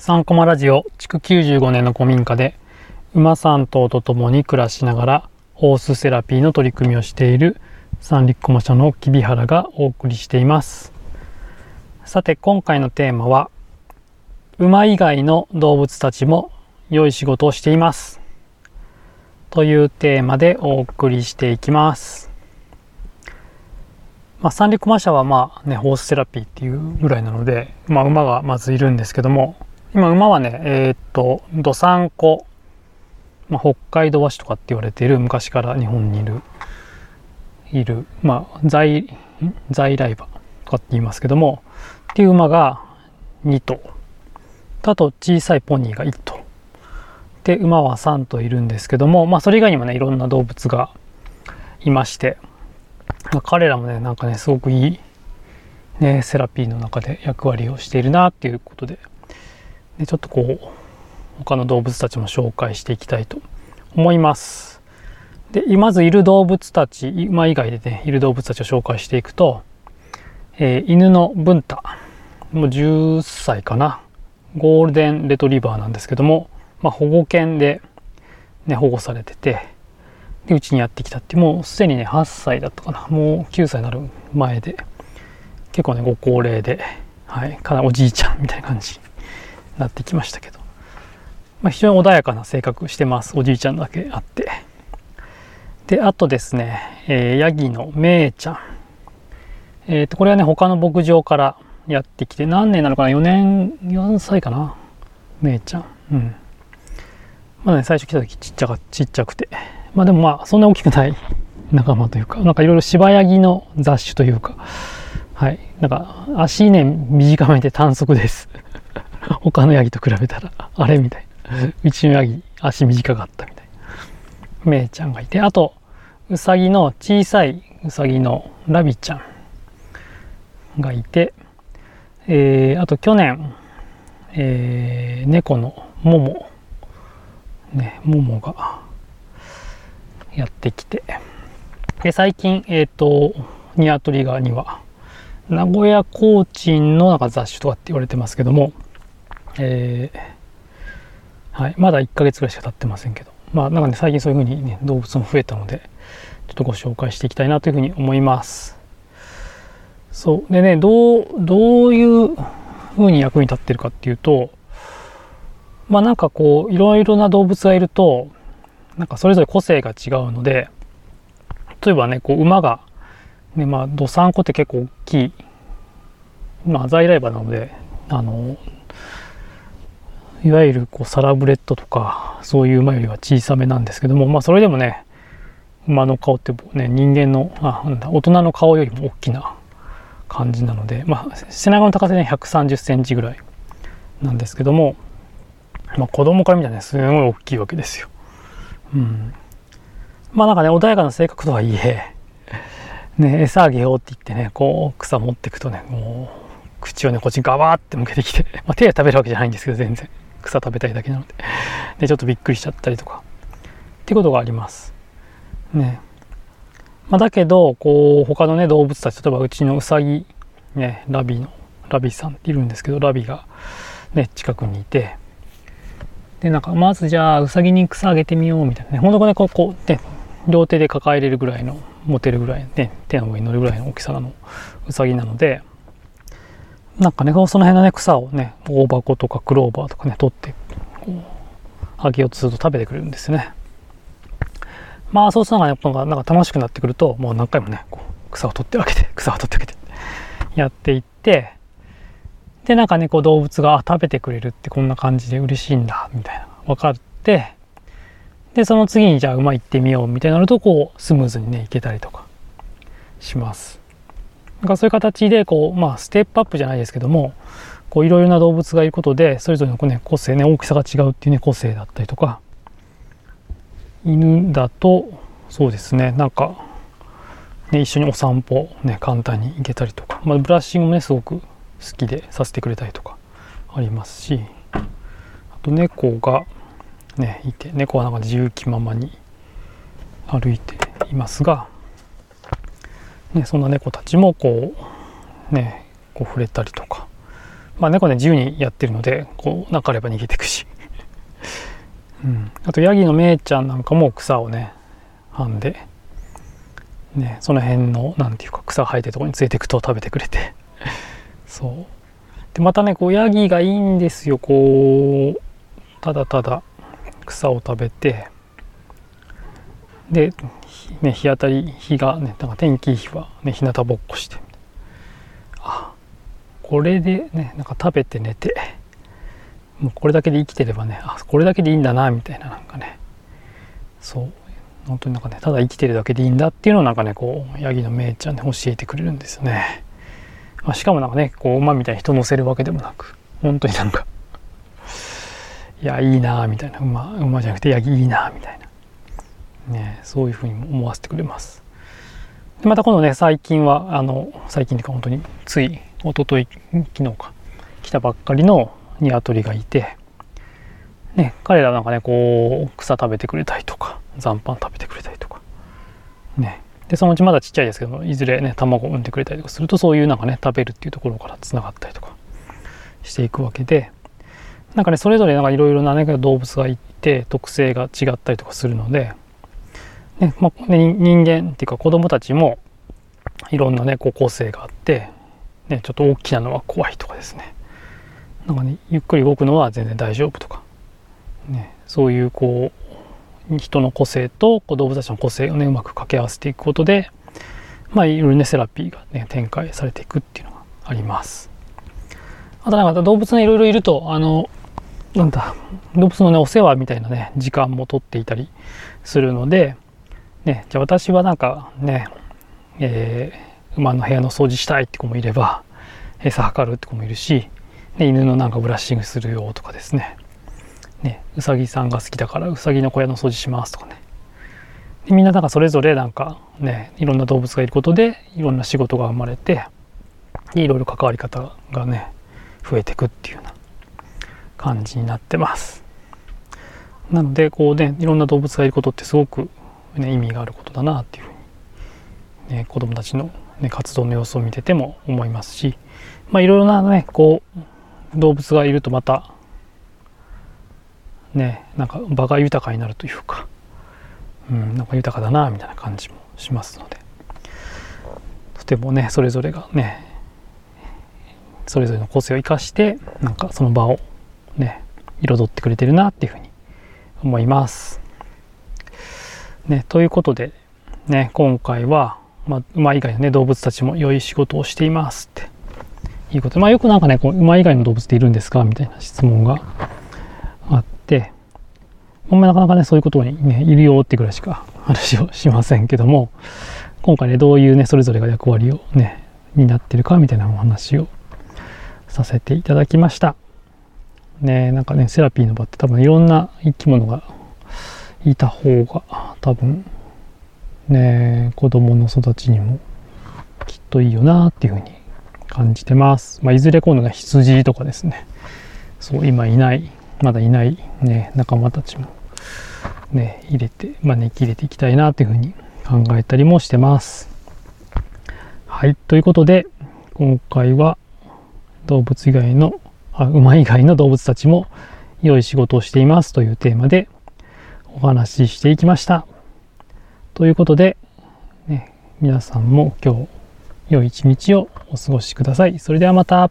3コマラジオ築95年の古民家で馬3頭と共に暮らしながらホースセラピーの取り組みをしている三陸駒社の木原がお送りしています。さて今回のテーマは馬以外の動物たちも良い仕事をしています。というテーマでお送りしていきます。まあ、三陸馬車はまあねホースセラピーっていうぐらいなので、まあ、馬がまずいるんですけども今馬はねえー、っとどさんこ、まあ、北海道和紙とかって言われている昔から日本にいるいるまあ在在来馬とかって言いますけどもっていう馬が2頭。あと小さいポニーが1頭。で馬は3頭いるんですけどもまあそれ以外にもねいろんな動物がいまして、まあ、彼らもねなんかねすごくいいねセラピーの中で役割をしているなっていうことででちょっとこう他の動物たちも紹介していきたいと思います。でまずいる動物たち馬以外でねいる動物たちを紹介していくと、えー、犬のブンタもう10歳かな。ゴールデンレトリバーなんですけども、まあ、保護犬で、ね、保護されててでうちにやってきたってもうすでにね8歳だったかな。もう9歳になる前で結構ねご高齢で、はい、かなおじいちゃんみたいな感じ。なってきましたけど、まあ、非常に穏やかな性格してます。おじいちゃんだけあって。であとですね、えー、ヤギのめいちゃん。えっ、ー、とこれはね他の牧場からやってきて何年なのかな？4年4歳かな？めいちゃん。うん。まだね最初来た時ちっちゃかちっちゃくて。まあでもまあそんな大きくない 仲間というかなんかいろいろ柴ヤギの雑種というか。はい。なんか足ね短めで短足です。他のヤギと比べたら、あれみたいな。うちのヤギ、足短かったみたいな。めいちゃんがいて、あと、うさぎの小さいうさぎのラビちゃんがいて、えー、あと去年、えー、猫のモモ、ね、モモがやってきて、で最近、えっ、ー、と、ニワトリ側には、名古屋コーチンのなんか雑種とかって言われてますけども、えー、はい、まだ1ヶ月ぐらいしか経ってませんけど、まあ、なんかね、最近そういうふうにね、動物も増えたので、ちょっとご紹介していきたいなというふうに思います。そう。でね、どう、どういうふうに役に立ってるかっていうと、まあなんかこう、いろいろな動物がいると、なんかそれぞれ個性が違うので、例えばね、こう、馬が、ね、まあ、どさんこって結構大きい、まあ、在来馬なので、あの、いわゆるこうサラブレッドとかそういう馬よりは小さめなんですけどもまあそれでもね馬の顔ってね人間のあなんだ大人の顔よりも大きな感じなのでまあ背中の高さで、ね、130センチぐらいなんですけどもまあ子供から見たらねすごい大きいわけですよ。うん、まあなんかね穏やかな性格とはいえね餌あげようって言ってねこう草持ってくとねもう口をねこっちにガバーって向けてきて、まあ、手で食べるわけじゃないんですけど全然草食べたいだけなので。でちょっとびっくりしちゃったりとか。ってことがあります。ね。まあ、だけどこう他のね動物たち例えばうちのうさぎねラビのラビさんっているんですけどラビがね近くにいて。でなんかまずじゃあうさぎに草あげてみようみたいな。ねほんとこねこうこうね両手で抱えれるぐらいの持てるぐらいね手の上に乗るぐらいの大きさのうさぎなので。なんかね、その辺のね、草をね、大箱とかクローバーとかね、取って、こう、あげようとすると食べてくれるんですよね。まあ、そうするのがやっぱなんか楽しくなってくると、もう何回もね、こう草を取ってあげて、草を取ってあげて、やっていって、で、なんかね、こう動物が、あ、食べてくれるってこんな感じで嬉しいんだ、みたいな、分かって、で、その次にじゃあ馬行ってみようみたいになると、こう、スムーズにね、行けたりとかします。なんかそういう形でこう、まあ、ステップアップじゃないですけどもいろいろな動物がいることでそれぞれの、ね、個性ね大きさが違うっていうね個性だったりとか犬だとそうですねなんか、ね、一緒にお散歩ね簡単に行けたりとか、まあ、ブラッシングもねすごく好きでさせてくれたりとかありますしあと猫がねいて猫はなんか自由気ままに歩いていますがね、そんな猫たちもこうねこう触れたりとか、まあ猫ね自由にやってるのでこうなかれば逃げてくし、うん、あとヤギのめいちゃんなんかも草をね編んで。ねその辺の何て言うか草生えてるとこに連れてくと食べてくれて。そう。でまたねこうヤギがいいんですよこう。ただただ草を食べて。で、ね、日当たり日がねなんか天気いい日はね日向ぼっこして。あこれでねなんか食べて寝てもうこれだけで生きてればねあこれだけでいいんだなみたいななんかね。そう。本当になんかねただ生きてるだけでいいんだっていうのをなんかねこうヤギのめいちゃんで教えてくれるんですよね、まあ、しかもなんかねこう馬みたいに人乗せるわけでもなく本当になんかいやいいなみたいな。馬馬じゃなくてヤギいいなみたいな。ねそういうふうに思わせてくれます。でまた今度ね最近はあの最近というか本当につい一昨日昨日か来たばっかりのニワトリがいてね彼らなんかねこう草食べてくれたりとか残飯食べてくれたりとかね。でそのうちまだちっちゃいですけどいずれね卵を産んでくれたりとかするとそういうなんかね食べるっていうところからつながったりとかしていくわけでなんかねそれぞれなんかいろいろな、ね、動物がいて特性が違ったりとかするので、ねまあ、人間っていうか子供たちもいろんなねこう個性があって、ね、ちょっと大きなのは怖いとかですねなんかねゆっくり動くのは全然大丈夫とか、ね、そういうこう人の個性と動物たちの個性をねうまく掛け合わせていくことでまあいろいろねセラピーがね展開されていくっていうのがあります。あとなんか動物ねいろいろいるとあのなんだ動物のねお世話みたいなね時間も取っていたりするので、ね、じゃあ私はなんかね、えー、馬の部屋の掃除したいって子もいれば餌測るって子もいるし、ね、犬のなんかブラッシングするよとかですねねうさぎさんが好きだからうさぎの小屋の掃除しますとかねでみんななんかそれぞれなんかねいろんな動物がいることでいろんな仕事が生まれていろいろ関わり方がね増えていくっていうような感じになってます。なのでこうねいろんな動物がいることってすごく、ね、意味があることだなっていうふうに、ね、子どもたちの、ね、活動の様子を見てても思いますし、まあ、いろいろなねこう動物がいるとまたねなんか場が豊かになるというか、うん、なんか豊かだなみたいな感じもしますのでとてもねそれぞれがねそれぞれの個性を生かしてなんかその場をね彩ってくれてるなっていうふうに思います。ね、ということで、ね、今回は、まあ、馬以外の、ね、動物たちも良い仕事をしていますって。いうことで、まあ、よくなんかねこう馬以外の動物っているんですか？みたいな質問があって。あんまなかなかねそういうことに、ね、いるよってぐらいしか話をしませんけども。今回ねどういうねそれぞれが役割をね担ってるか？みたいなお話をさせていただきました。ねなんかねセラピーの場って多分いろんな生き物がいた方が多分ね子供の育ちにもきっといいよなっていうふうに感じてます。まあ、いずれ今度ね羊とかですねそう今いないまだいないね仲間たちもね入れて招き入れていきたいなというふうに考えたりもしてます。はいということで今回は動物以外のあ馬以外の動物たちも良い仕事をしていますというテーマでお話ししていきました。ということで、ね、皆さんも今日良い一日をお過ごしください。それではまた。